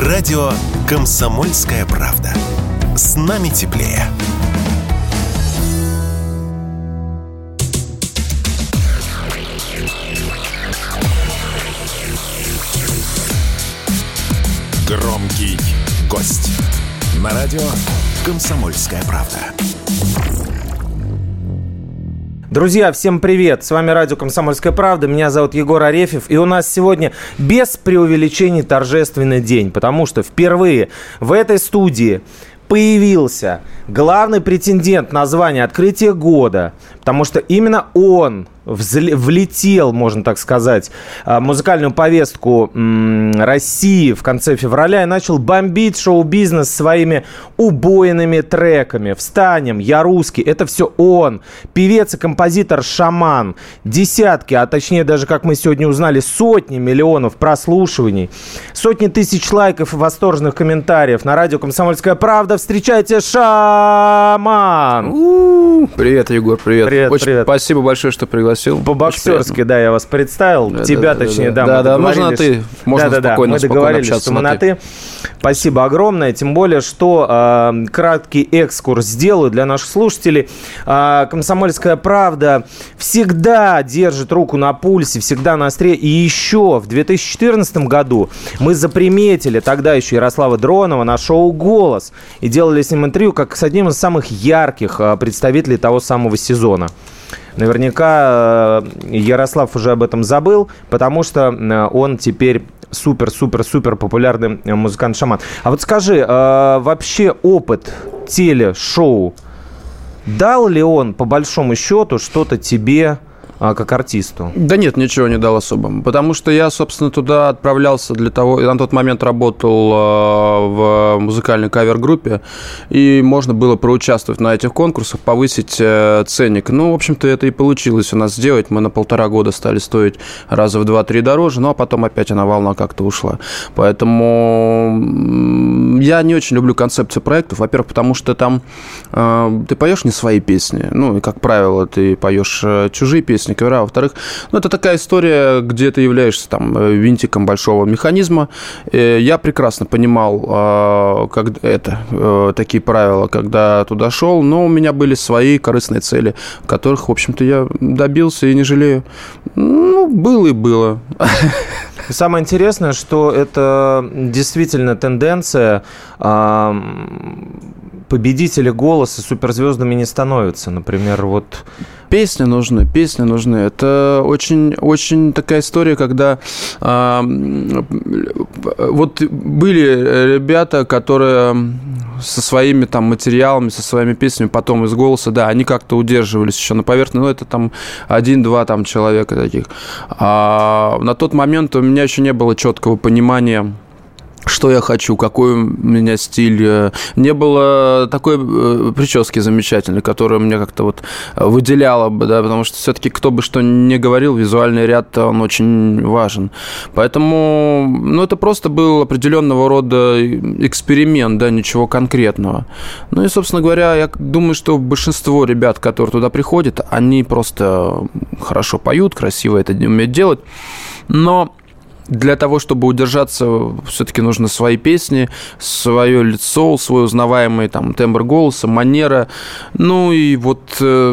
Радио «Комсомольская правда». С нами теплее. Громкий гость. На радио «Комсомольская правда». Друзья, всем привет! С вами радио «Комсомольская правда». Меня зовут Егор Арефьев. И у нас сегодня без преувеличений торжественный день, потому что впервые в этой студии появился главный претендент на звание «Открытие года», потому что именно он влетел, можно так сказать, а, музыкальную повестку России в конце февраля и начал бомбить шоу-бизнес своими убойными треками. «Встанем», «Я русский», это все он. Певец и композитор «Шаман». Десятки, а точнее даже, как мы сегодня узнали, сотни миллионов прослушиваний, сотни тысяч лайков и восторженных комментариев на радио «Комсомольская правда». Встречайте «Шаман». Привет, Егор, привет. Привет, Очень привет. спасибо большое, что пригласил пригласил. По-боксерски, да, я вас представил. Да, Тебя, да, точнее, да. да. Да, мы да, можно на «ты». Можно да, да, спокойно- мы спокойно договорились, что мы на «ты». Спасибо огромное. Тем более, что э, краткий экскурс сделаю для наших слушателей. Э, «Комсомольская правда» всегда держит руку на пульсе, всегда на остре. И еще в 2014 году мы заприметили тогда еще Ярослава Дронова на шоу «Голос» и делали с ним интервью как с одним из самых ярких э, представителей того самого сезона. Наверняка э, Ярослав уже об этом забыл, потому что э, он теперь супер-супер-супер популярный э, музыкант-шаман. А вот скажи, вообще опыт телешоу, дал ли он, по большому счету, что-то тебе а, как артисту? Да нет, ничего не дал особо. Потому что я, собственно, туда отправлялся для того... Я на тот момент работал э, в музыкальной кавер-группе, и можно было проучаствовать на этих конкурсах, повысить э, ценник. Ну, в общем-то, это и получилось у нас сделать. Мы на полтора года стали стоить раза в два-три дороже, ну, а потом опять она волна как-то ушла. Поэтому я не очень люблю концепцию проектов. Во-первых, потому что там э, ты поешь не свои песни. Ну, и, как правило, ты поешь э, чужие песни, кавера. Во-вторых, ну, это такая история, где ты являешься там э, винтиком большого механизма. Э, Я прекрасно понимал э, как это, э, такие правила, когда туда шел, но у меня были свои корыстные цели, которых, в общем-то, я добился и не жалею. Ну, было и было. Самое интересное, что это действительно тенденция. а, Победители голоса суперзвездами не становятся. Например, вот Песни нужны, песни нужны. Это очень, очень такая история, когда м, вот были ребята, которые со своими там материалами, со своими песнями потом из голоса, да, они как-то удерживались еще на поверхности, но это там один-два там человека таких. А на тот момент у меня еще не было четкого понимания что я хочу, какой у меня стиль. Э, Не было такой э, прически замечательной, которая меня как-то вот выделяла бы, да, потому что все-таки кто бы что ни говорил, визуальный ряд, он очень важен. Поэтому, ну, это просто был определенного рода эксперимент, да, ничего конкретного. Ну и, собственно говоря, я думаю, что большинство ребят, которые туда приходят, они просто хорошо поют, красиво это умеют делать, но для того, чтобы удержаться, все-таки нужно свои песни, свое лицо, свой узнаваемый там тембр голоса, манера. Ну и вот э,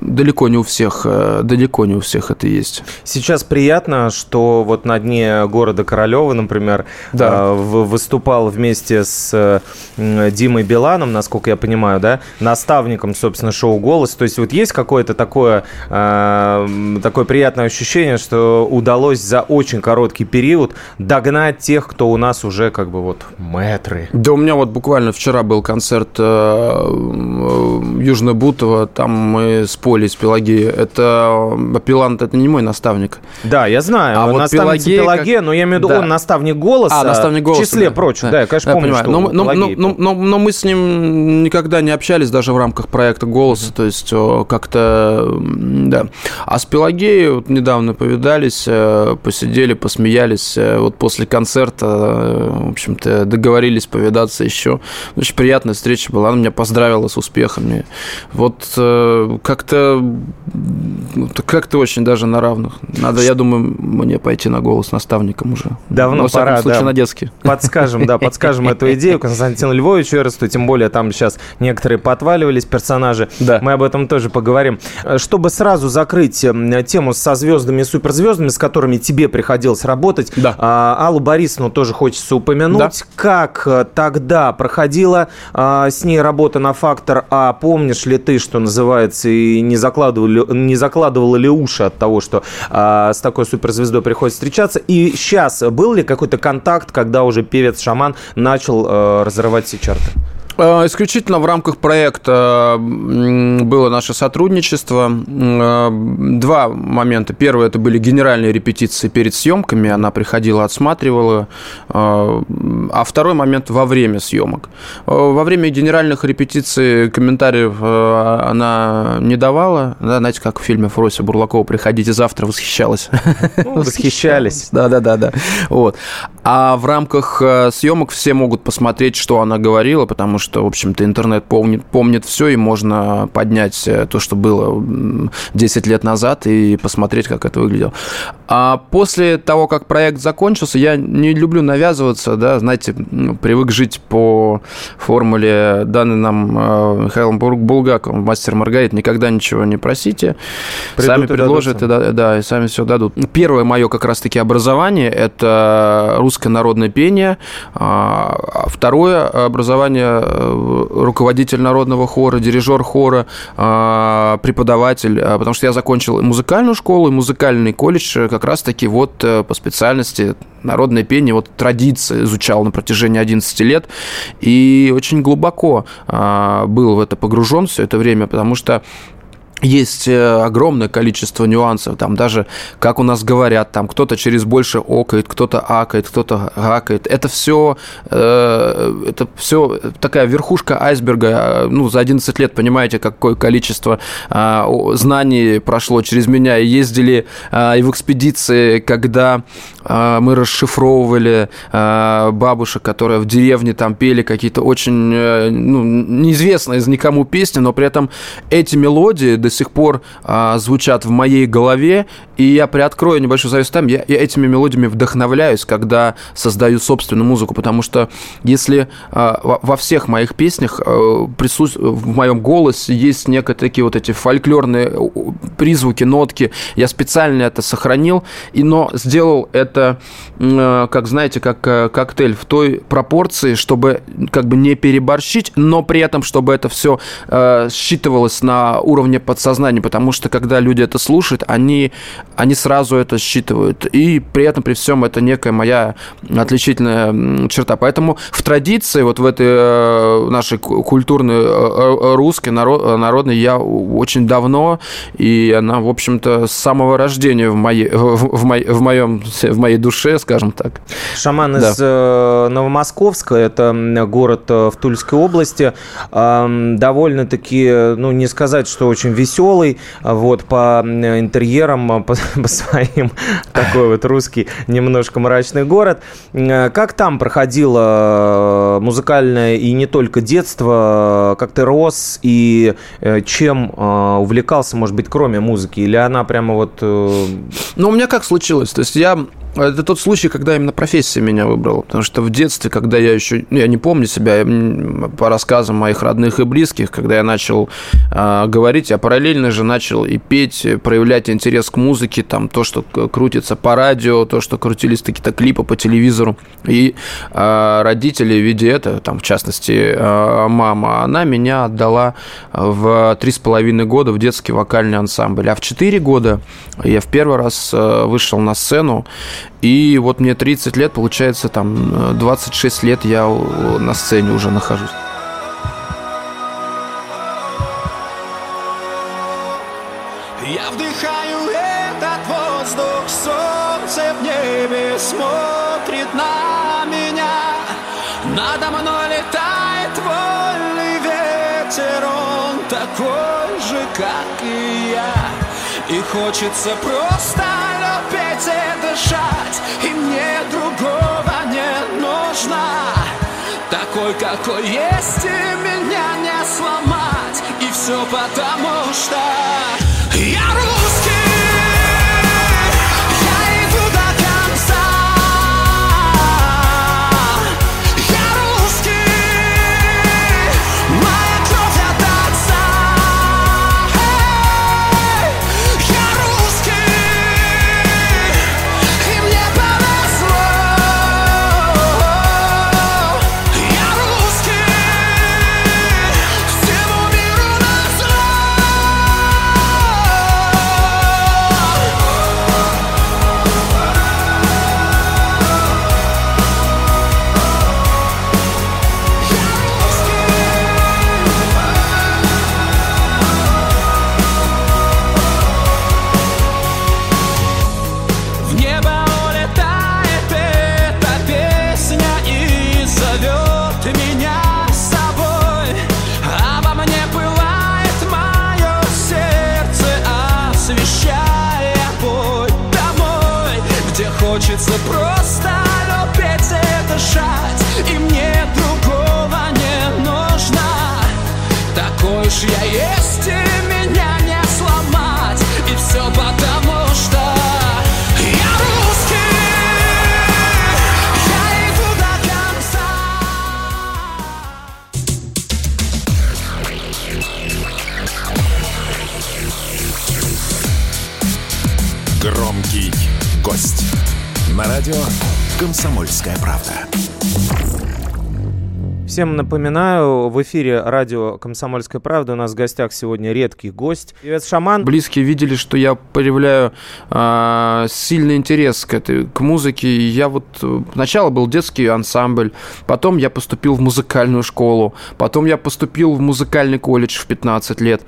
далеко не у всех, э, далеко не у всех это есть. Сейчас приятно, что вот на дне города Королева, например, Да. э, выступал вместе с э, Димой Биланом, насколько я понимаю, да, наставником, собственно, шоу «Голос». То есть вот есть какое-то такое, э, такое приятное ощущение, что удалось за очень короткий период догнать тех, кто у нас уже как бы вот мэтры. Да у меня вот буквально вчера был концерт э, э, Южно Бутово, там мы спели с Пелагеей. Это э, Пилант, это не мой наставник. Да, я знаю. А вот наставница Пелагея Пелагея, как- но я имею в виду, Да. он наставник голоса. А, наставник голоса. В числе да. прочих, да, я, конечно, помню, понимаю. что но, но, но, но, но- но мы с ним никогда не общались даже в рамках проекта «Голос», то есть как-то, да. А с Пелагеей вот недавно повидались, посидели, посмеялись. Вот после концерта, в общем-то, договорились повидаться еще. Очень приятная встреча была. Она меня поздравила с успехами. Вот как-то как-то очень даже на равных. Надо, я думаю, мне пойти на голос наставником уже. Давно Но, пора, случае, да. на детский. Подскажем, да, подскажем эту идею Константину Львовичу Эрсту, тем более там сейчас некоторые подваливались персонажи. Да. Мы об этом тоже поговорим. Чтобы сразу закрыть тему со звездами и суперзвездами, с которыми тебе приходилось работать, Да. а, Аллу Борисовну тоже хочется упомянуть. Да. Как э, тогда проходила а, с ней работа на «Фактор А»? Помнишь ли ты, что называется, и не закладывали, не закладывала ли уши от того, что а, с такой суперзвездой приходится встречаться? И сейчас был ли какой-то контакт, когда уже певец-шаман начал э, разрывать все чарты? Э, Исключительно в рамках проекта было наше сотрудничество. Э, Два момента. Первый это были генеральные репетиции перед съемками. Она приходила, отсматривала. Э, А второй момент во время съемок. Во время генеральных репетиций комментариев она не давала. Да, знаете, как в фильме Фрося Бурлакова «Приходите завтра» восхищалась. Ну, восхищались. Да, да, да, да. Вот. А в рамках съемок все могут посмотреть, что она говорила, потому что, в общем-то, интернет помнит, помнит все, и можно поднять э, то, что было м, 10 лет назад, и посмотреть, как это выглядело. А после того, как проект закончился, я не люблю навязываться, да, знаете, привык жить по формуле, данной нам э, Михаилом Булгаковым, мастер Маргарит, никогда ничего не просите, Придут сами и предложат, дадут и да, да, и сами все дадут. Первое мое как раз-таки образование – это русское народное пение. А Второе образование руководитель народного хора, дирижер хора, а, преподаватель, а, потому что я закончил музыкальную школу, и музыкальный колледж э, как раз-таки вот э, по специальности народное пение, вот традиции изучал на протяжении 11 лет, и очень глубоко а, был в это погружен все это время, потому что есть э, огромное количество нюансов, там даже как у нас говорят, там кто-то через больше окает, кто-то акает, кто-то гакает. Это все, это все такая верхушка айсберга. Э, Ну, за 11 лет, понимаете, какое количество о- знаний прошло через меня. Ездили а, и в экспедиции, когда а, мы расшифровывали а, бабушек, которые в деревне там пели какие-то очень э, ну, неизвестные никому песни, но при этом эти мелодии до сих пор а, звучат в моей голове, и я приоткрою небольшой завес там, я, я этими мелодиями вдохновляюсь, когда создаю собственную музыку, потому что если а, во, во всех моих песнях а, присут... в моем голосе есть некие такие вот эти фольклорные э, призвуки, нотки, я специально это сохранил, и, но сделал это, э, как знаете, как э, коктейль в той пропорции, чтобы как бы не переборщить, но при этом, чтобы это все считывалось на уровне подсознания, потому что когда люди это слушают, они, они сразу это считывают, и при этом, при всем, это некая моя отличительная черта. Поэтому в традиции, вот в этой э, нашей ку- культурной э, э, русской, наро- народной, я очень давно, и она, в общем-то, с самого рождения в моей, в, моей- в моем, в моей душе, скажем так. Шаман Да. из Новомосковска, это город в Тульской области, довольно-таки, ну, не сказать, что очень веселый, а вот, по интерьерам, а, по, по своим, такой вот русский, немножко мрачный город. Э, Как там проходило музыкальное и не только детство, как ты рос и э, чем увлекался, может быть, кроме музыки, или она прямо вот... э, Ну, у меня как случилось? То есть я... Это тот случай, когда именно профессия меня выбрала. Потому что в детстве, когда я еще... ну, Я не помню себя по рассказам моих родных и близких, когда я начал а, говорить, я параллельно же начал и петь, проявлять интерес к музыке, там, то, что крутится по радио, то, что крутились какие-то клипы по телевизору. И а, родители, видя это, там, в частности, а, мама, она меня отдала в три с половиной года в детский вокальный ансамбль. А в четыре года я в первый раз э, вышел на сцену, и вот мне 30 лет, получается, там, э, 26 лет я у- на сцене уже нахожусь. Я вдыхаю этот воздух, солнце в небе смотрит на меня. Надо мной летает вольный ветер, он такой же, как и я. Хочется просто петь и дышать. И мне другого не нужно. Такой, какой есть, и меня не сломать. И все потому что я рву Всем напоминаю, в эфире радио «Комсомольская правда» у нас в гостях сегодня редкий гость. Привет, Шаман. Близкие видели, что я проявляю э, сильный интерес к, этой, к музыке. Я вот сначала был детский ансамбль, потом я поступил в музыкальную школу, потом я поступил в музыкальный колледж в 15 лет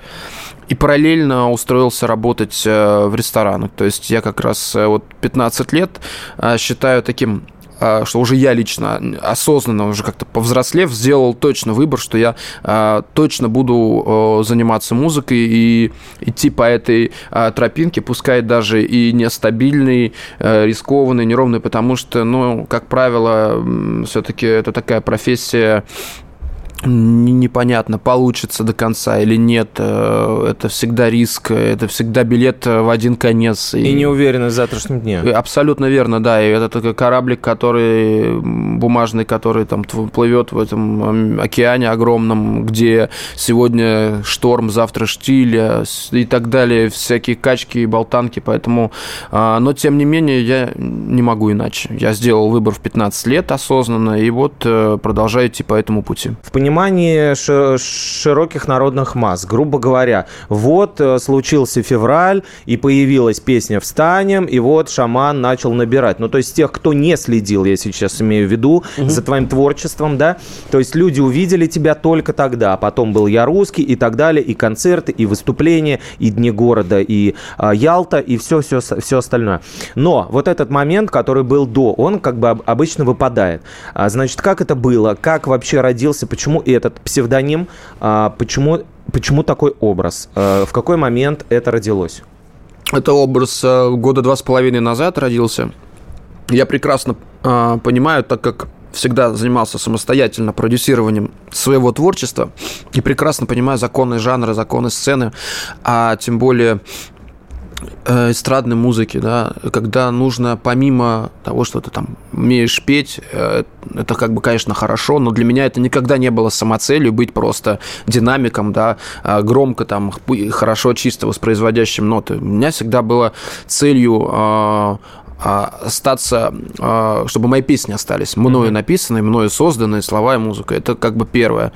и параллельно устроился работать э, в ресторанах. То есть я как раз э, вот 15 лет э, считаю таким что уже я лично осознанно, уже как-то повзрослев, сделал точно выбор, что я а, точно буду заниматься музыкой и идти по этой а, тропинке, пускай даже и нестабильный, рискованный, неровный, потому что, ну, как правило, все-таки это такая профессия непонятно, получится до конца или нет. Э, это всегда риск, это всегда билет в один конец. И, и неуверенность в завтрашнем дне. Абсолютно верно, да. И это такой кораблик, который бумажный, который там плывет в этом океане огромном, где сегодня шторм, завтра штиль э, и так далее, всякие качки и болтанки. Поэтому, а, но тем не менее, я не могу иначе. Я сделал выбор в 15 лет осознанно, и вот э, продолжаю идти по этому пути. В понимании понимании широких народных масс. Грубо говоря, вот э, случился февраль, и появилась песня «Встанем», и вот шаман начал набирать. Ну, то есть тех, кто не следил, я сейчас имею в виду, угу. за твоим творчеством, да, то есть люди увидели тебя только тогда, а потом был «Я русский» и так далее, и концерты, и выступления, и Дни города, и а, Ялта, и все, все, все остальное. Но вот этот момент, который был до, он как бы обычно выпадает. А, значит, как это было? Как вообще родился? Почему и этот псевдоним, а, почему, почему такой образ? А, в какой момент это родилось? Это образ а, года два с половиной назад родился. Я прекрасно понимаю, так как всегда занимался самостоятельно продюсированием своего творчества и прекрасно понимаю законы жанра, законы сцены, а тем более эстрадной музыки, да, когда нужно помимо того, что ты там умеешь петь, э, это как бы, конечно, хорошо, но для меня это никогда не было самоцелью быть просто динамиком, да, э, громко там, хорошо, чисто воспроизводящим ноты. У меня всегда было целью э, остаться, а, чтобы мои песни остались мною написанные, мною созданные, слова и музыка. Это как бы первое.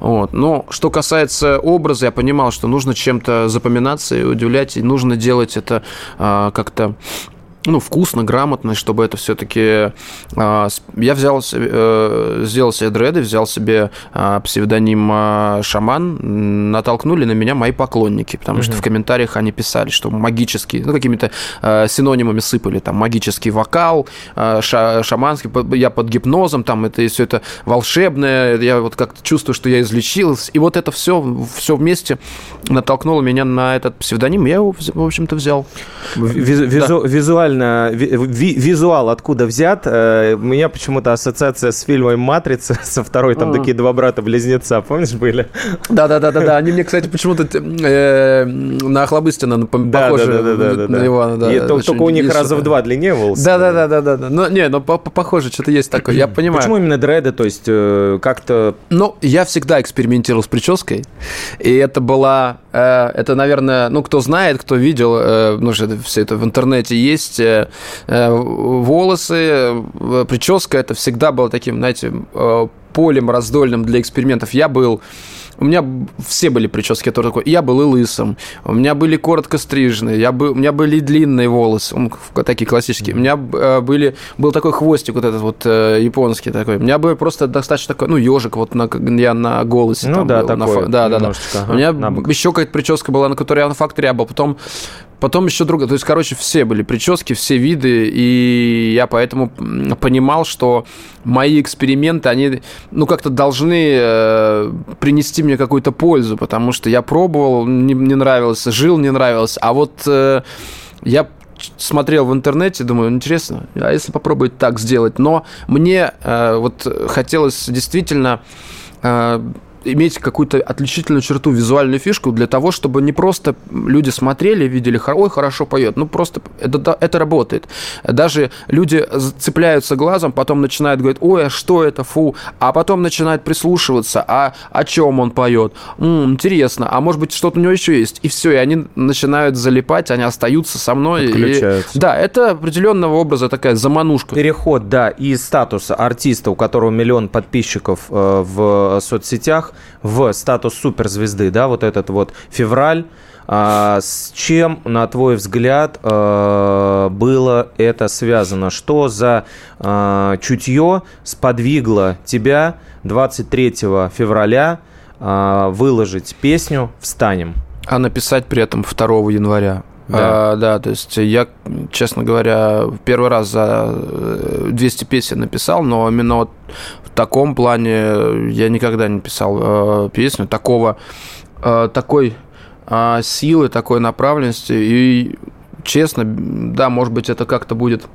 Вот. Но что касается образа, я понимал, что нужно чем-то запоминаться и удивлять, и нужно делать это а, как-то ну, вкусно, грамотно, чтобы это все-таки... Э, я взял, э, сделал себе дреды, взял себе э, псевдоним э, «Шаман», натолкнули на меня мои поклонники, потому mm-hmm. что в комментариях они писали, что магический, ну, какими-то синонимами сыпали, там, магический вокал, ша, шаманский, я под гипнозом, там, это все это волшебное, я вот как-то чувствую, что я излечился, и вот это все, все вместе натолкнуло меня на этот псевдоним, я его, в общем-то, взял. Визу, да. Визуально визуально, ви- ви- визуал откуда взят. Э, У меня почему-то ассоциация с фильмом «Матрица», со второй, там такие два брата-близнеца, помнишь, были? Да, да, да, да, да. Они мне, кстати, почему-то э, на Охлобыстина Да, да, да, да, да, на да. Ивана. Да, И очень только у них есть раза в два длиннее волосы. Да, да, да, да, да, да. Ну, не, ну по- по- похоже, что-то есть такое. Я понимаю. Почему именно дреды? То есть э, как-то... Ну, я всегда экспериментировал с прической, и это была, это, наверное, ну, кто знает, кто видел, э, ну, что все это в интернете есть, э, э, волосы, э, прическа, это всегда было таким, знаете, э, полем раздольным для экспериментов. Я был у меня все были прически, которые такой. Я был и лысым, у меня были коротко стриженные, я был, у меня были длинные волосы, такие классические. У меня э, были, был такой хвостик вот этот вот э, японский такой. У меня был просто достаточно такой, ну, ежик вот на, я на голосе. Ну там да, был, на такой фа- да, да, да. У меня на еще какая-то прическа была, на которой я на факторе был. Потом Потом еще другая. То есть, короче, все были прически, все виды, и я поэтому понимал, что мои эксперименты, они, ну, как-то должны э, принести мне какую-то пользу, потому что я пробовал, не, не нравилось, жил, не нравилось, а вот э, я смотрел в интернете, думаю, интересно, а если попробовать так сделать? Но мне э, вот хотелось действительно э, иметь какую-то отличительную черту, визуальную фишку для того, чтобы не просто люди смотрели, видели, «Хо- ой, хорошо поет, ну просто это, это работает. Даже люди цепляются глазом, потом начинают говорить, ой, а что это, фу, а потом начинают прислушиваться, а о чем он поет, М, интересно, а может быть что-то у него еще есть, и все, и они начинают залипать, они остаются со мной. и- Подключаются. да, это определенного образа такая заманушка. Переход, да, из статуса артиста, у которого миллион подписчиков э, в соцсетях, в статус суперзвезды, да, вот этот вот февраль. А, с чем, на твой взгляд, э, было это связано? Что за э, чутье сподвигло тебя 23 февраля э, выложить песню «Встанем»? А написать при этом 2 января. Да. А, да, то есть я, честно говоря, первый раз за э, 200 песен написал, но именно вот таком плане я никогда не писал э, песню такого, э, такой э, силы, такой направленности. И честно, да, может быть, это как-то будет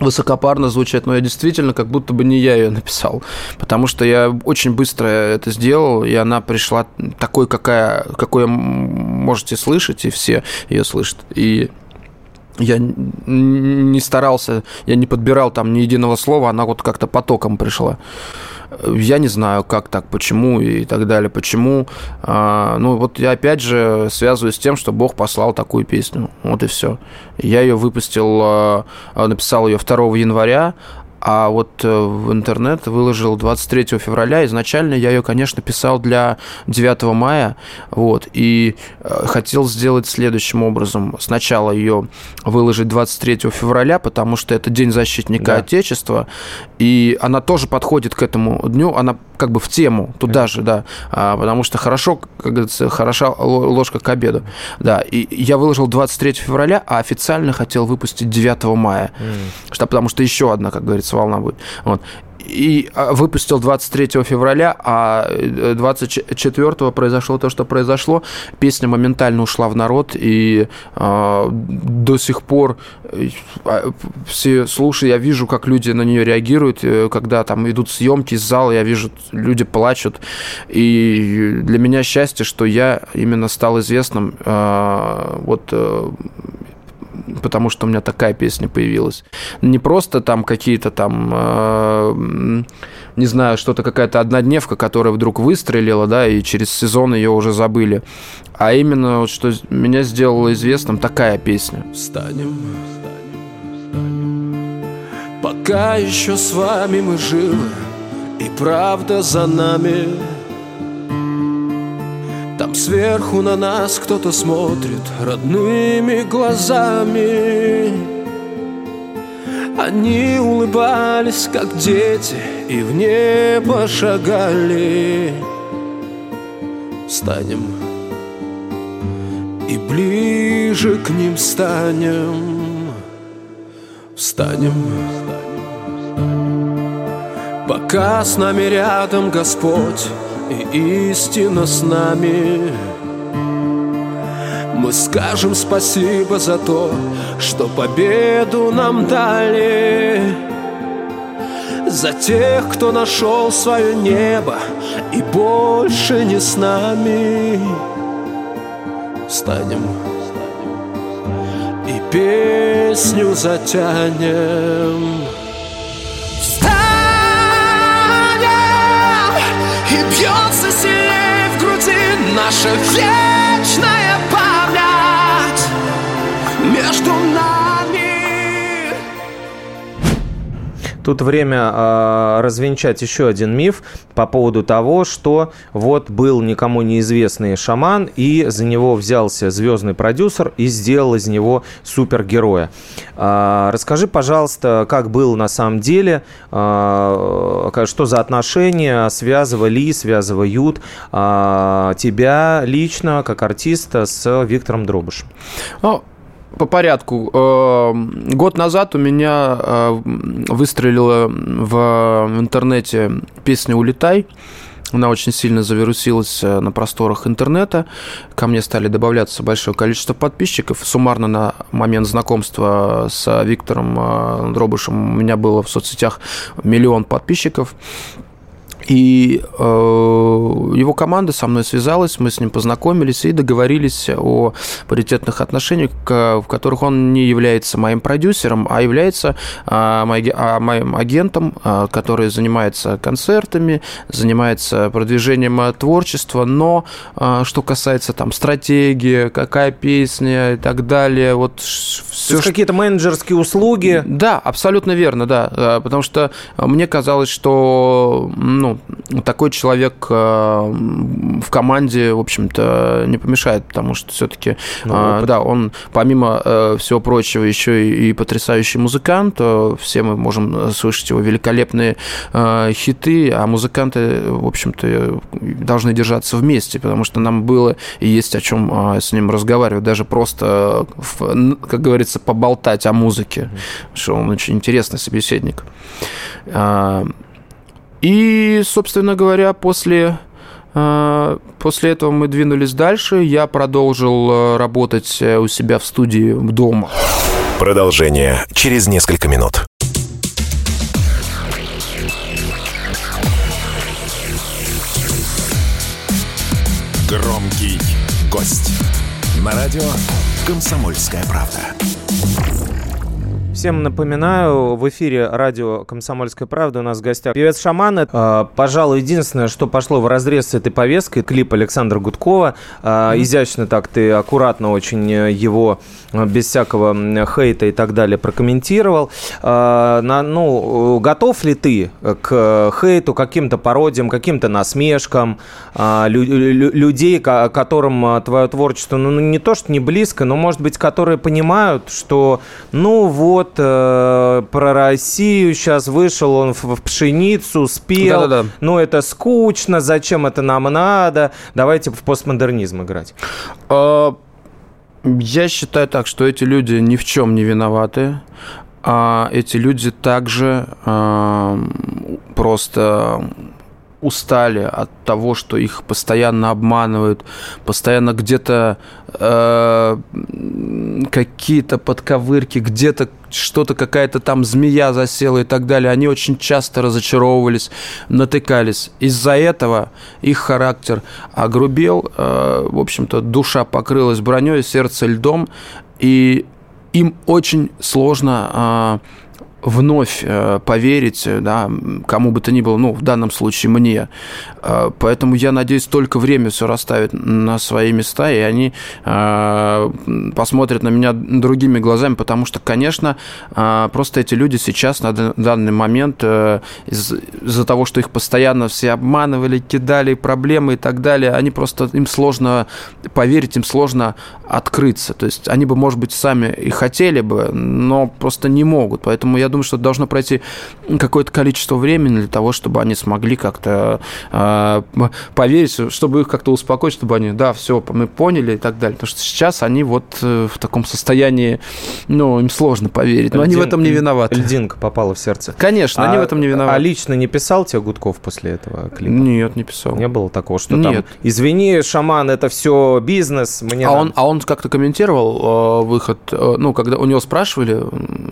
высокопарно звучать, но я действительно как будто бы не я ее написал, потому что я очень быстро это сделал, и она пришла такой, какая, какой можете слышать, и все ее слышат. И я не старался, я не подбирал там ни единого слова, она вот как-то потоком пришла. Я не знаю, как так, почему и так далее, почему. А, ну, вот я опять же связываю с тем, что Бог послал такую песню. Вот и все. Я ее выпустил, а, написал ее 2 января, а вот э, в интернет выложил 23 февраля. Изначально я ее, конечно, писал для 9 мая, вот, и э, хотел сделать следующим образом. Сначала ее выложить 23 февраля, потому что это День защитника Да. Отечества, и она тоже подходит к этому дню, она как бы в тему туда же, да, А, потому что хорошо, как говорится, хороша ло- ложка к обеду, да, и я выложил 23 февраля, а официально хотел выпустить 9 мая, что, потому что еще одна, как говорится, волна будет, вот. И а, выпустил 23 февраля, а э, 24 произошло то, что произошло. Песня моментально ушла в народ, и а, до сих пор э, а, все слушая, я вижу, как люди на нее реагируют, э, когда там идут съемки из зала, я вижу, люди плачут. И для меня счастье, что я именно стал известным а, вот э, потому что у меня такая песня появилась. Не просто там какие-то там, э, не знаю, что-то какая-то однодневка, которая вдруг выстрелила, да, и через сезон ее уже забыли, а именно вот что меня сделало известным такая песня. Встанем, пока еще с вами мы живы, и правда за нами. Там сверху на нас кто-то смотрит родными глазами. Они улыбались, как дети, и в небо шагали. Встанем и ближе к ним станем. Встанем, пока с нами рядом Господь и истина с нами. Мы скажем спасибо за то, что победу нам дали. За тех, кто нашел свое небо и больше не с нами. Встанем. И песню затянем и бьется сильнее в груди наша вечная Тут время э, развенчать еще один миф по поводу того, что вот был никому неизвестный шаман, и за него взялся звездный продюсер и сделал из него супергероя. Э, расскажи, пожалуйста, как было на самом деле, э, что за отношения связывали, связывают э, тебя лично, как артиста, с Виктором Дробышем? Ну, по порядку. Э, год назад у меня э, выстрелила в интернете песня «Улетай». Она очень сильно завирусилась э, на просторах интернета. Ко мне стали добавляться большое количество подписчиков. Суммарно на момент знакомства с Виктором Дробышем у меня было в соцсетях миллион подписчиков. И э, его команда со мной связалась, мы с ним познакомились и договорились о паритетных отношениях, в которых он не является моим продюсером, а является э, моим агентом, э, который занимается концертами, занимается продвижением творчества, но э, что касается там стратегии, какая песня и так далее, вот все. То какие-то менеджерские услуги? Да, абсолютно верно, да, э, потому что мне казалось, что ну, такой человек э, в команде, в общем-то, не помешает, потому что все-таки, ну, да, он, помимо э, всего прочего, еще и, потрясающий музыкант. Все мы можем слышать его великолепные хиты, а музыканты, в общем-то, должны держаться вместе, потому что нам было и есть о чем с ним разговаривать, даже просто, как говорится, поболтать о музыке, что он очень интересный собеседник. И, собственно говоря, после э, После этого мы двинулись дальше. Я продолжил э, работать э, у себя в студии дома. Продолжение через несколько минут. Громкий гость. На радио «Комсомольская правда». Всем напоминаю, в эфире радио «Комсомольская правда» у нас в гостях певец Шаман. Э, пожалуй, единственное, что пошло в разрез с этой повесткой, клип Александра Гудкова. Э, изящно так ты, аккуратно очень его, э, без всякого хейта и так далее, прокомментировал. На, ну, готов ли ты к хейту, каким-то пародиям, каким-то насмешкам лю людей, которым твое творчество, ну, не то, что не близко, но, может быть, которые понимают, что, ну, вот, вот э, про Россию сейчас вышел он в, в пшеницу, спел. Да-да-да. Ну, это скучно, зачем это нам надо? Давайте в постмодернизм играть. А, я считаю так, что эти люди ни в чем не виноваты. А эти люди также а, просто устали от того, что их постоянно обманывают, постоянно где-то э, какие-то подковырки, где-то что-то какая-то там змея засела и так далее. Они очень часто разочаровывались, натыкались. Из-за этого их характер огрубел, э, в общем-то, душа покрылась броней, сердце льдом, и им очень сложно э, вновь э, поверить, э, да, кому бы то ни было, ну, в данном случае мне. Э, поэтому я надеюсь, только время все расставит на свои места, и они посмотрят на меня другими глазами, потому что, конечно, просто эти люди сейчас на данный момент из-за того, что их постоянно все обманывали, кидали проблемы и так далее, они просто, им сложно поверить, им сложно открыться. То есть они бы, может быть, сами и хотели бы, но просто не могут. Поэтому я я думаю, что должно пройти какое-то количество времени для того, чтобы они смогли как-то э, поверить, чтобы их как-то успокоить, чтобы они, да, все, мы поняли и так далее. Потому что сейчас они вот э, в таком состоянии, ну, им сложно поверить, но Льдин, они в этом не виноваты. Льдинка попала в сердце. Конечно, а, они в этом не виноваты. А лично не писал тебе Гудков после этого клипа? Нет, не писал. Не было такого, что Нет. там, извини, шаман, это все бизнес, мне а он, а он как-то комментировал э, выход, э, ну, когда у него спрашивали?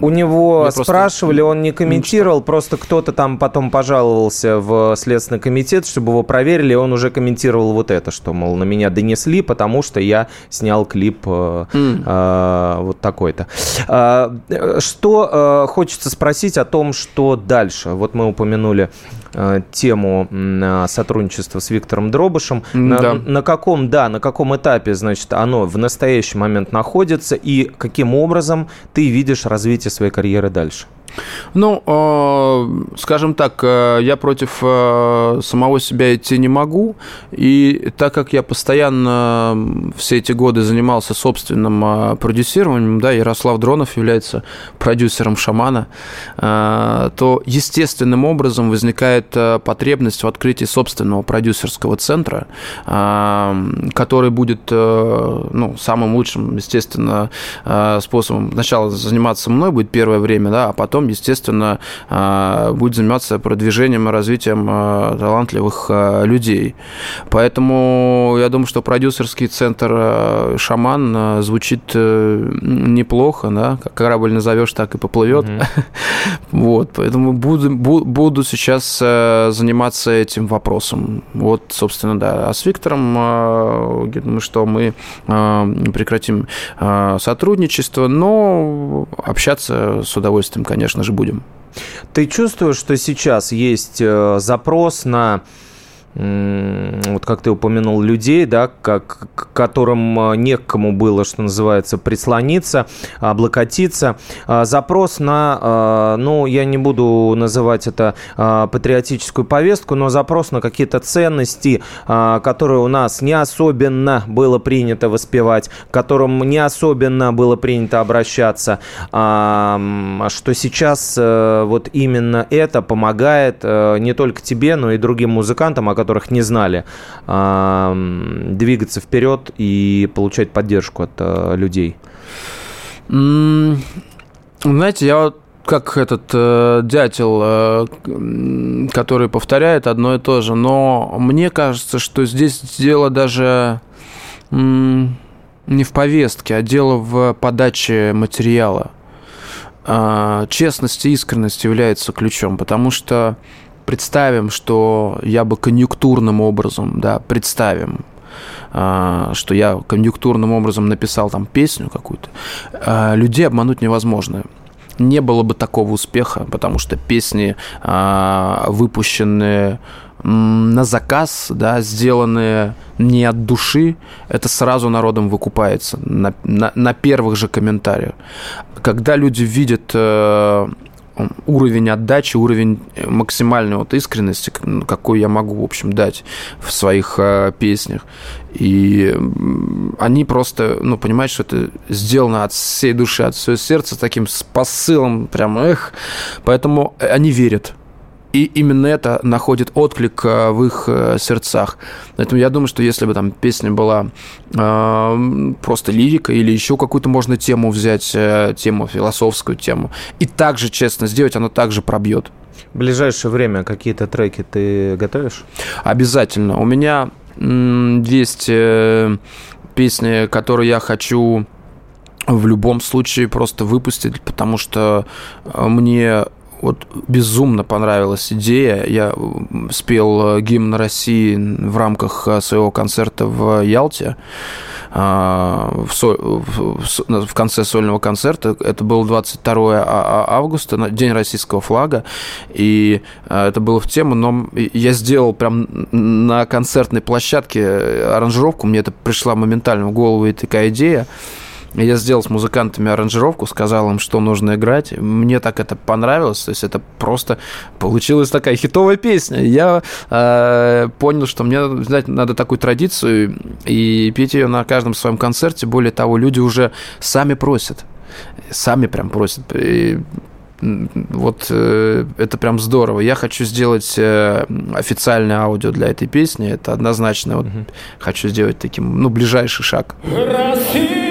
У него спрашивали, просто... он не комментировал, ну, просто кто-то там потом пожаловался в Следственный комитет, чтобы его проверили, и он уже комментировал вот это, что, мол, на меня донесли, потому что я снял клип э, э, вот такой-то. Э, что э, хочется спросить о том, что дальше. Вот мы упомянули Э, тему сотрудничества с Виктором Дробышем. На, да. на каком, да, на каком этапе, значит, оно в настоящий момент находится и каким образом ты видишь развитие своей карьеры дальше? Ну, э, скажем так, э, я против э, самого себя идти не могу. И так как я постоянно все эти годы занимался собственным продюсированием, да, Ярослав Дронов является продюсером «Шамана», то естественным образом возникает потребность в открытии собственного продюсерского центра, который будет ну, самым лучшим, естественно, способом. Сначала заниматься мной будет первое время, да, а потом естественно, а, будет заниматься продвижением и развитием а, талантливых а, людей. Поэтому я думаю, что продюсерский центр «Шаман» звучит э, неплохо, да, как корабль назовешь, так и поплывет. Mm-hmm. Вот, поэтому буду, буду сейчас э, заниматься этим вопросом. Вот, собственно, да. А с Виктором, я думаю, что мы прекратим сотрудничество, но общаться с удовольствием, конечно конечно же, будем. Ты чувствуешь, что сейчас есть э, запрос на вот как ты упомянул, людей, да, как, к которым а, некому было, что называется, прислониться, облокотиться. А, запрос на, а, ну, я не буду называть это патриотическую повестку, но запрос на какие-то ценности, которые у нас не особенно было принято воспевать, к которым не особенно было принято обращаться, что сейчас э, вот именно это помогает э, не только тебе, но и другим музыкантам, о которых не знали, двигаться вперед и получать поддержку от э, людей? Знаете, я вот как этот э, дятел, э, который повторяет одно и то же, но мне кажется, что здесь дело даже э, не в повестке, а дело в подаче материала. Э, честность и искренность является ключом, потому что представим, что я бы конъюнктурным образом, да, представим, а, что я конъюнктурным образом написал там песню какую-то, а, людей обмануть невозможно не было бы такого успеха, потому что песни, а, выпущенные на заказ, да, сделанные не от души, это сразу народом выкупается на, на, на первых же комментариях. Когда люди видят э, уровень отдачи, уровень э, максимальной вот искренности, какой я могу, в общем, дать в своих э, песнях. И они просто, ну, понимают, что это сделано от всей души, от всего сердца, таким с посылом, прям, эх. Поэтому они верят и именно это находит отклик э, в их э, сердцах. Поэтому я думаю, что если бы там песня была э, просто лирика или еще какую-то можно тему взять, э, тему, философскую тему, и также честно сделать, оно также пробьет. В ближайшее время какие-то треки ты готовишь? Обязательно. У меня есть э, песни, которые я хочу в любом случае просто выпустить, потому что мне вот безумно понравилась идея. Я спел гимн России в рамках э, своего концерта в Ялте а, в, со... в конце сольного концерта. Это было 22 а, а, августа, день российского флага, и это было в тему, но я сделал прям на концертной площадке аранжировку, мне это пришла моментально в голову и такая идея. Я сделал с музыкантами аранжировку, сказал им, что нужно играть. Мне так это понравилось. То есть это просто получилась такая хитовая песня. Я э, понял, что мне знаете, надо такую традицию и петь ее на каждом своем концерте. Более того, люди уже сами просят. Сами прям просят. И вот э, это прям здорово. Я хочу сделать э, официальное аудио для этой песни. Это однозначно. Вот. Хочу сделать таким, ну, ближайший шаг. Россия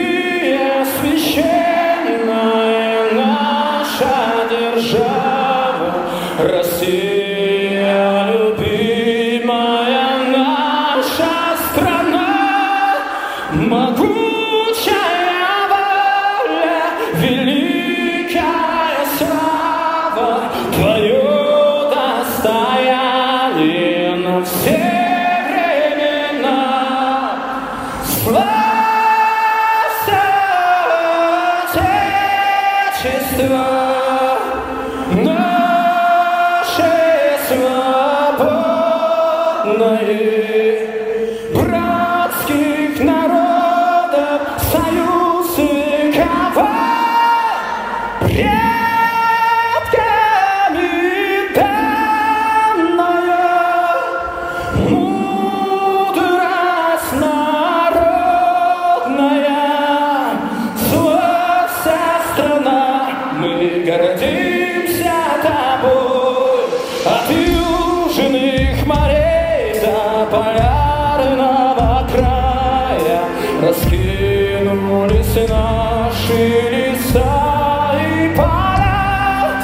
раскинулись наши леса и поля.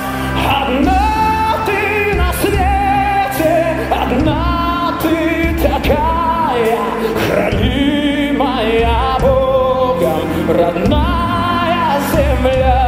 Одна ты на свете, одна ты такая, хранимая Богом, родная земля.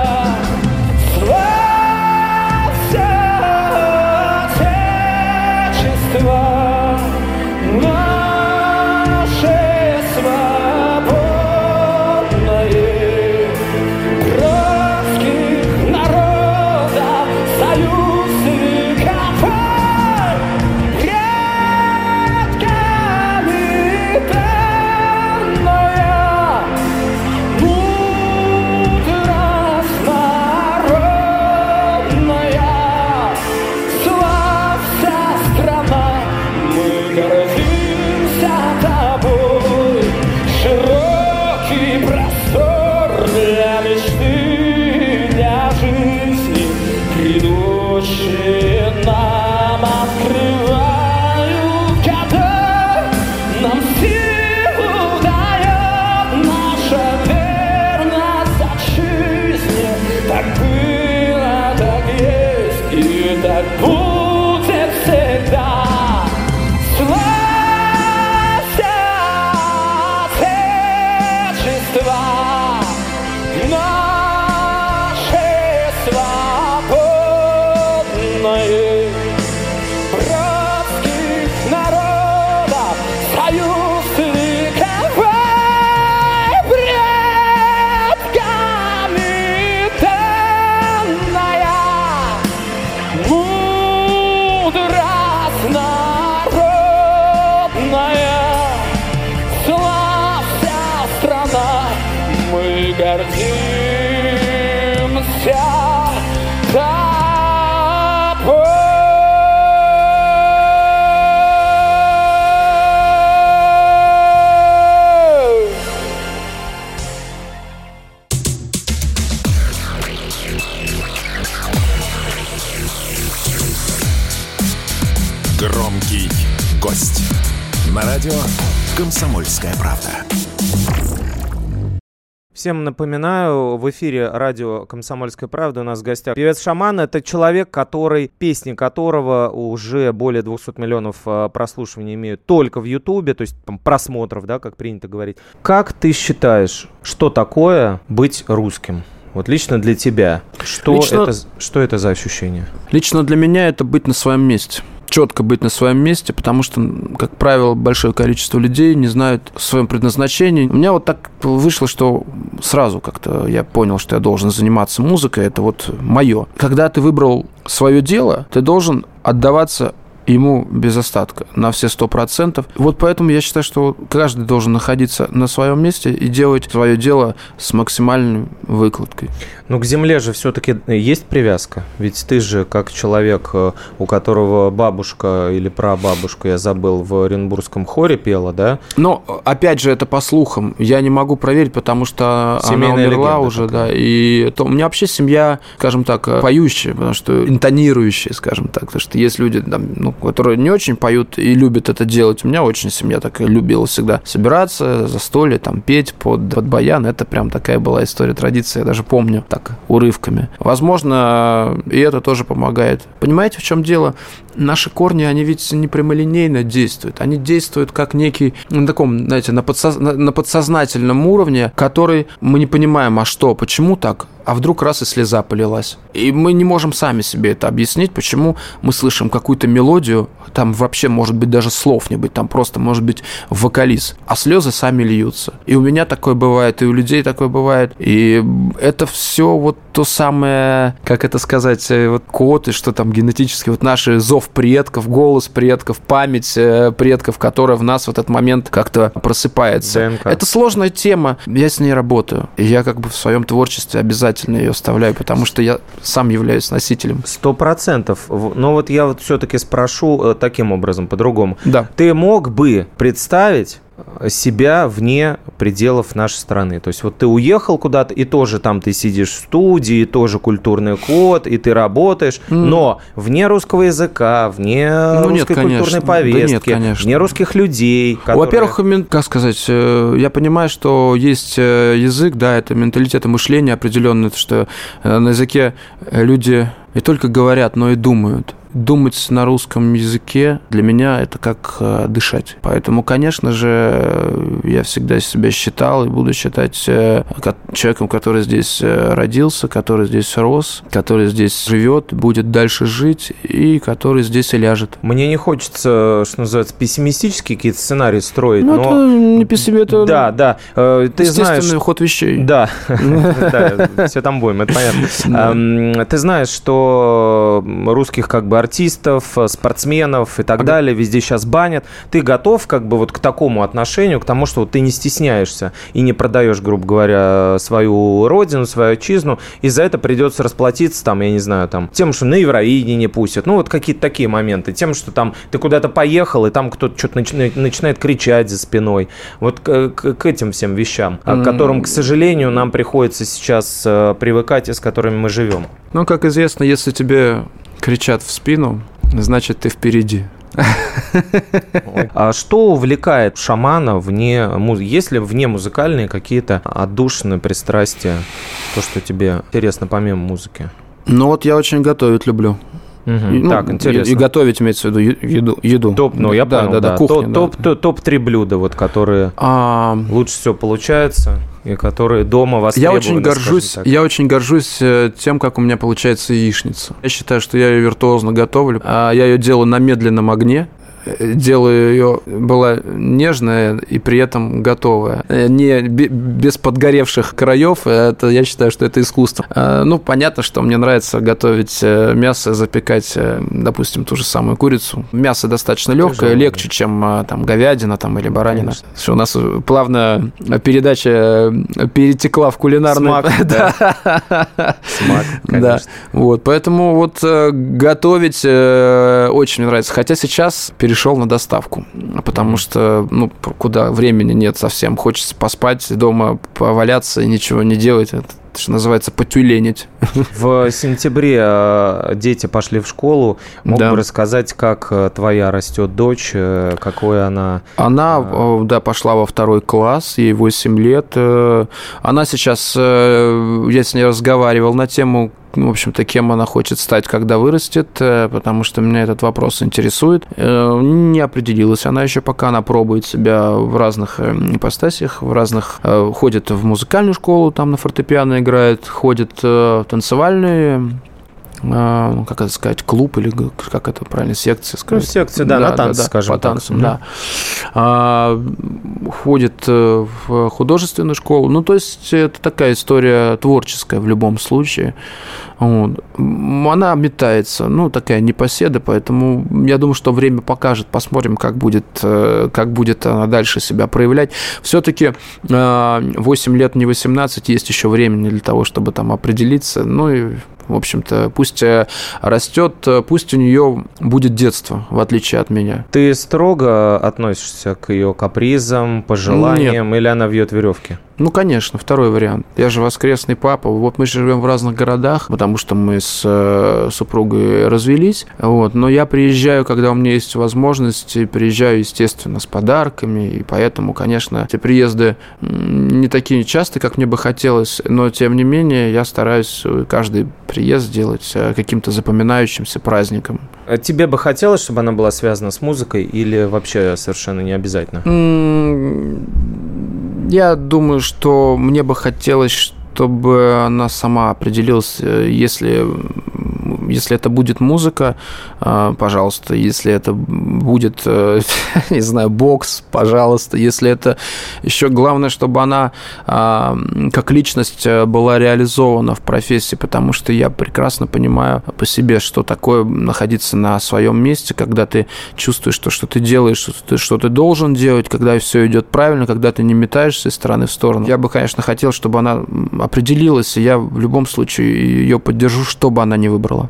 И так Всем напоминаю, в эфире радио «Комсомольская правда» у нас в гостях певец Шаман. Это человек, который, песни которого уже более 200 миллионов э, прослушиваний имеют только в Ютубе, то есть там, просмотров, да, как принято говорить. Как ты считаешь, что такое быть русским? Вот лично для тебя. Что, Лично- это, что это за ощущение? Лично для меня это быть на своем месте. Четко быть на своем месте, потому что, как правило, большое количество людей не знают о своем предназначении. У меня вот так вышло, что сразу как-то я понял, что я должен заниматься музыкой. Это вот мое. Когда ты выбрал свое дело, ты должен отдаваться ему без остатка, на все сто процентов. Вот поэтому я считаю, что каждый должен находиться на своем месте и делать свое дело с максимальной выкладкой. Ну, к земле же все-таки есть привязка. Ведь ты же, как человек, э, у которого бабушка или прабабушка, я забыл, в Оренбургском хоре пела, да? Но, опять же, это по слухам. Я не могу проверить, потому что Семейная она умерла уже, такая. да. И то, у меня вообще семья, скажем так, поющая, потому что интонирующая, скажем так. Потому что есть люди, там, ну, которые не очень поют и любят это делать. У меня очень семья такая любила всегда собираться, застолье, там, петь под, под баян. Это прям такая была история, традиция. Я даже помню так, урывками. Возможно, и это тоже помогает. Понимаете, в чем дело? Наши корни, они ведь не прямолинейно действуют. Они действуют как некий, на таком, знаете, на, подсоз- на подсознательном уровне, который мы не понимаем, а что, почему так? А вдруг раз и слеза полилась. И мы не можем сами себе это объяснить, почему мы слышим какую-то мелодию, там вообще может быть даже слов не быть, там просто может быть вокалист, а слезы сами льются. И у меня такое бывает, и у людей такое бывает. И это все вот то самое, как это сказать, э, вот код и что там генетически, вот наши зов предков, голос предков, память э, предков, которая в нас в этот момент как-то просыпается. ДНК. Это сложная тема, я с ней работаю. И я как бы в своем творчестве обязательно ее вставляю, потому что я сам являюсь носителем. Сто процентов. Но вот я вот все-таки спрошу э, таким образом, по-другому. Да. Ты мог бы представить себя вне пределов нашей страны. То есть вот ты уехал куда-то, и тоже там ты сидишь в студии, тоже культурный код, и ты работаешь, но вне русского языка, вне Ну, нет, русской конечно. культурной Да нет, повестки, конечно. вне русских людей. которые- Во-первых, как сказать, э, я понимаю, что есть э, язык, да, это менталитет и мышление определенное, что э, на языке люди не только говорят, но и думают. Думать на русском языке для меня это как э, дышать. Поэтому, конечно же, я всегда себя считал и буду считать э, ко- человеком, который здесь э, родился, который здесь рос, который здесь живет, будет дальше жить и который здесь и ляжет. Мне не хочется, что называется, пессимистические какие-то сценарии строить, Ну, но... это не пессим, это Да, да. Ты знаешь, ход вещей. Да, да, все там будем, это понятно. Эм, Ты знаешь, что русских как бы артистов, спортсменов и так далее везде сейчас банят. Ты готов как бы вот к такому отношению, к тому, что вот ты не стесняешься и не продаешь, грубо говоря, свою родину, свою отчизну, и за это придется расплатиться там, я не знаю, там, тем, что на Евровидение не пустят, ну вот какие-то такие моменты, тем, что там ты куда-то поехал, и там кто-то что-то начинает, начинает кричать за спиной. Вот к, к- к этим всем вещам, а, к которым, к сожалению, нам приходится сейчас э, привыкать и с которыми мы живем. Ну, как известно, если тебе кричат в спину, значит, ты впереди. А что увлекает шамана вне музыки? Есть ли вне музыкальные какие-то отдушные пристрастия? То, что тебе интересно помимо музыки? Ну, вот я очень готовить люблю. Мгм. И, ну, так, интересно. И, и готовить, имеется в виду, еду. еду. Топ, ну я да, понял, да, да, да. кухня, да. топ, топ, топ, три блюда, вот, которые А, лучше всего получаются и которые дома я востребованы. очень горжусь, я очень горжусь тем, как у меня получается яичница. Я считаю, что я ее виртуозно готовлю. А я ее делаю на медленном огне. Э, Делаю ее была нежная и при этом готовая. Э, Не бе- без подгоревших краев. Это я считаю, что это искусство. А, Ну, понятно, что мне нравится готовить э, мясо, запекать, э, допустим, ту же самую курицу. Мясо достаточно легкое, Тяжелое. легче, чем э, там говядина там, или баранина. Конечно. У нас э, плавно передача э, перетекла в кулинарный... Смак, да. Смак, Да, вот, поэтому вот э, готовить э, очень мне нравится. Хотя сейчас перешел на доставку, потому что, ну, куда времени нет совсем. Хочется поспать дома, поваляться и ничего не делать. Это, что называется, потюленить. В сентябре э, дети пошли в школу. Мог Да. бы рассказать, как э, твоя растет дочь, э, какой она... Она, да, пошла во второй класс, ей 8 лет. Она сейчас, я с ней разговаривал на тему, в общем-то, кем она хочет стать, когда вырастет, потому что меня этот вопрос интересует. Не определилась она еще пока, она пробует себя в разных ипостасях, в разных... Ходит в музыкальную школу, там на фортепиано играет, ходит э, танцевальные ну, как это сказать, клуб или как это правильно, секция, сказать. Ну, секция, да, да на танцы, да, скажем по танцам, так. да. А, ходит э, в художественную школу. Ну, то есть это такая история творческая в любом случае. Вот. Она метается, ну, такая непоседа, поэтому я думаю, что время покажет, посмотрим, как будет, э, как будет она дальше себя проявлять. Все-таки 8 э, лет, не 18, есть еще времени для того, чтобы там определиться. Ну и в общем-то, пусть э, растет, пусть у нее будет детство, в отличие от меня. Ты строго относишься к ее капризам, пожеланиям, Нет. или она вьет веревки? Ну, конечно, второй вариант. Я же воскресный папа. Вот мы живем в разных городах, потому что мы с э, супругой развелись. Вот. Но я приезжаю, когда у меня есть возможность, и приезжаю, естественно, с подарками. И поэтому, конечно, эти приезды не такие частые, как мне бы хотелось. Но, тем не менее, я стараюсь каждый приезд сделать э, каким-то запоминающимся праздником. А тебе бы хотелось, чтобы она была связана с музыкой или вообще совершенно не обязательно? Я думаю, что мне бы хотелось, чтобы она сама определилась, э, если если это будет музыка, э, пожалуйста. Если это будет, э, не знаю, бокс, пожалуйста. Если это еще главное, чтобы она как личность была реализована в профессии, потому что я прекрасно понимаю по себе, что такое находиться на своем месте, когда ты чувствуешь то, что ты делаешь, что ты, что ты должен делать, когда все идет правильно, когда ты не метаешься из стороны в сторону. Я бы, конечно, хотел, чтобы она определилась, и я в любом случае ее поддержу, что бы она ни выбрала.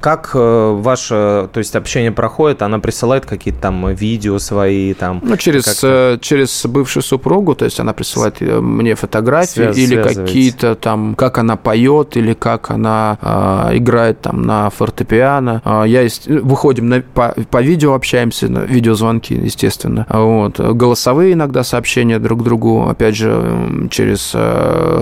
Как э, ваше, то есть общение проходит? Она присылает какие-то там видео свои там? Ну, через, э, через бывшую супругу, то есть она присылает э, мне фотографии Связ, или какие-то там, как она поет или как она э, играет там на фортепиано. А, я выходим на, по, по видео общаемся, на видеозвонки, естественно. Вот. Голосовые иногда сообщения друг другу, опять же, через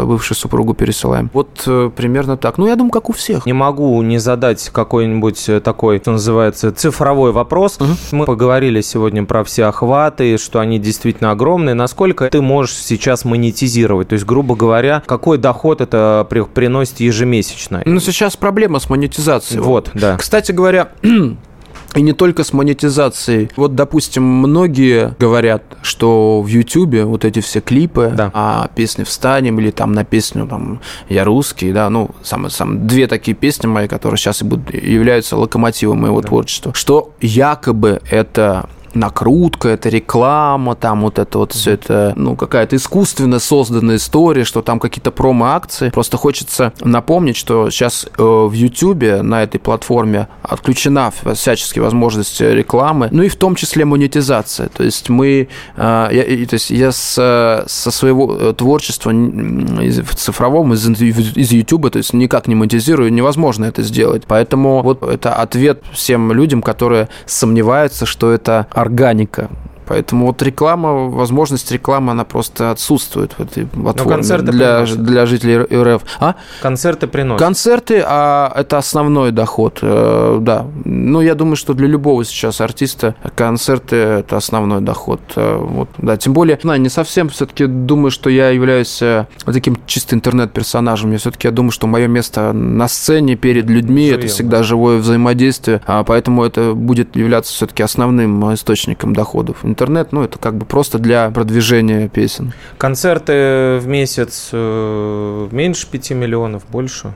бывшую супругу пересылаем. Вот примерно так. Ну, я думаю, как у всех. Не могу не задать какой-нибудь э, такой, что называется, цифровой вопрос. Угу. Мы поговорили сегодня про все охваты, что они действительно огромные. Насколько ты можешь сейчас монетизировать? То есть, грубо говоря, какой доход это приносит ежемесячно? Ну, сейчас проблема с монетизацией. Вот, да. Кстати говоря, И не только с монетизацией. Вот, допустим, многие говорят, что в Ютубе вот эти все клипы, да. а песни «Встанем» или там на песню там «Я русский», да, ну, самые, самые, две такие песни мои, которые сейчас и будут, являются локомотивом моего да. творчества, что якобы это накрутка, это реклама, там вот это вот все это, ну, какая-то искусственно созданная история, что там какие-то промо-акции. Просто хочется напомнить, что сейчас э, в YouTube на этой платформе отключена всяческие возможности рекламы, ну и в том числе монетизация. То есть мы, э, я, то есть я с, со своего э, творчества в цифровом из, из YouTube, то есть никак не монетизирую, невозможно это сделать. Поэтому вот это ответ всем людям, которые сомневаются, что это органика. Поэтому вот реклама, возможность рекламы, она просто отсутствует в этой платформе концерты для, для жителей РФ. А? Концерты приносят. Концерты, а это основной доход, э, да. Ну, я думаю, что для любого сейчас артиста концерты – это основной доход. Э, вот, да. Тем более, знаю, не совсем все-таки думаю, что я являюсь э, таким чисто интернет-персонажем. Я все-таки я думаю, что мое место на сцене перед людьми Живем, это всегда да. живое взаимодействие, а поэтому это будет являться все-таки основным источником доходов интернет, ну, это как бы просто для продвижения песен. Концерты в месяц э, меньше 5 миллионов, больше?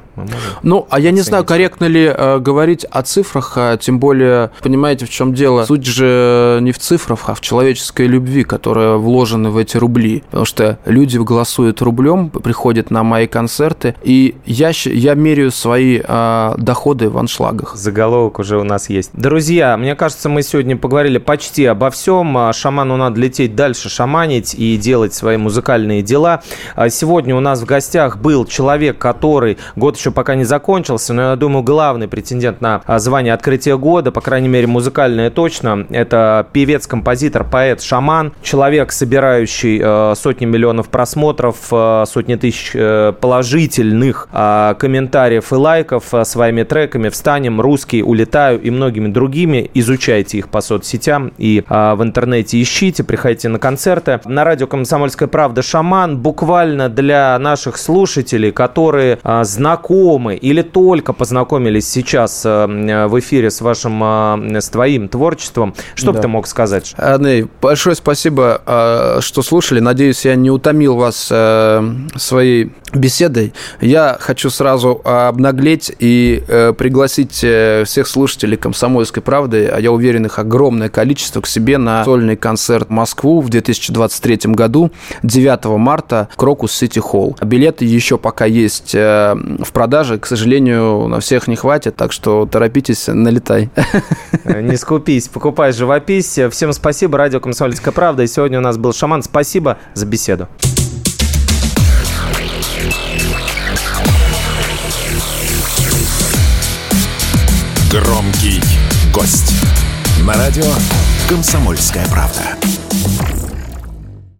Ну, а я не знаю, корректно ли э, говорить о цифрах, а тем более, понимаете, в чем дело? Суть же не в цифрах, а в человеческой любви, которая вложена в эти рубли. Потому что люди голосуют рублем, приходят на мои концерты, и я, я меряю свои э, доходы в аншлагах. Заголовок уже у нас есть. Друзья, мне кажется, мы сегодня поговорили почти обо всем. А шаману надо лететь дальше, шаманить и делать свои музыкальные дела. А сегодня у нас в гостях был человек, который год еще пока не закончился, но я думаю, главный претендент на а, звание открытия года, по крайней мере, музыкальное точно. Это певец, композитор, поэт, шаман, человек, собирающий э, сотни миллионов просмотров, э, сотни тысяч э, положительных комментариев и лайков своими треками «Встанем», «Русский», «Улетаю» и многими другими. Изучайте их по соцсетям и в интернете догоняйте, ищите, приходите на концерты. На радио «Комсомольская правда» «Шаман» буквально для наших слушателей, которые а, знакомы или только познакомились сейчас а, в эфире с вашим, а, с твоим творчеством. Что да. бы ты мог сказать? Андрей, большое спасибо, а, что слушали. Надеюсь, я не утомил вас а, своей беседой. Я хочу сразу обнаглеть и э, пригласить э, всех слушателей «Комсомольской правды», а я уверен, их огромное количество, к себе на сольный концерт в Москву в 2023 году, 9 марта, Крокус Сити Холл. Билеты еще пока есть э, в продаже, к сожалению, на всех не хватит, так что торопитесь, налетай. Не скупись, покупай живопись. Всем спасибо, радио «Комсомольская правда». И сегодня у нас был Шаман. Спасибо за беседу. Громкий гость. На радио «Комсомольская правда».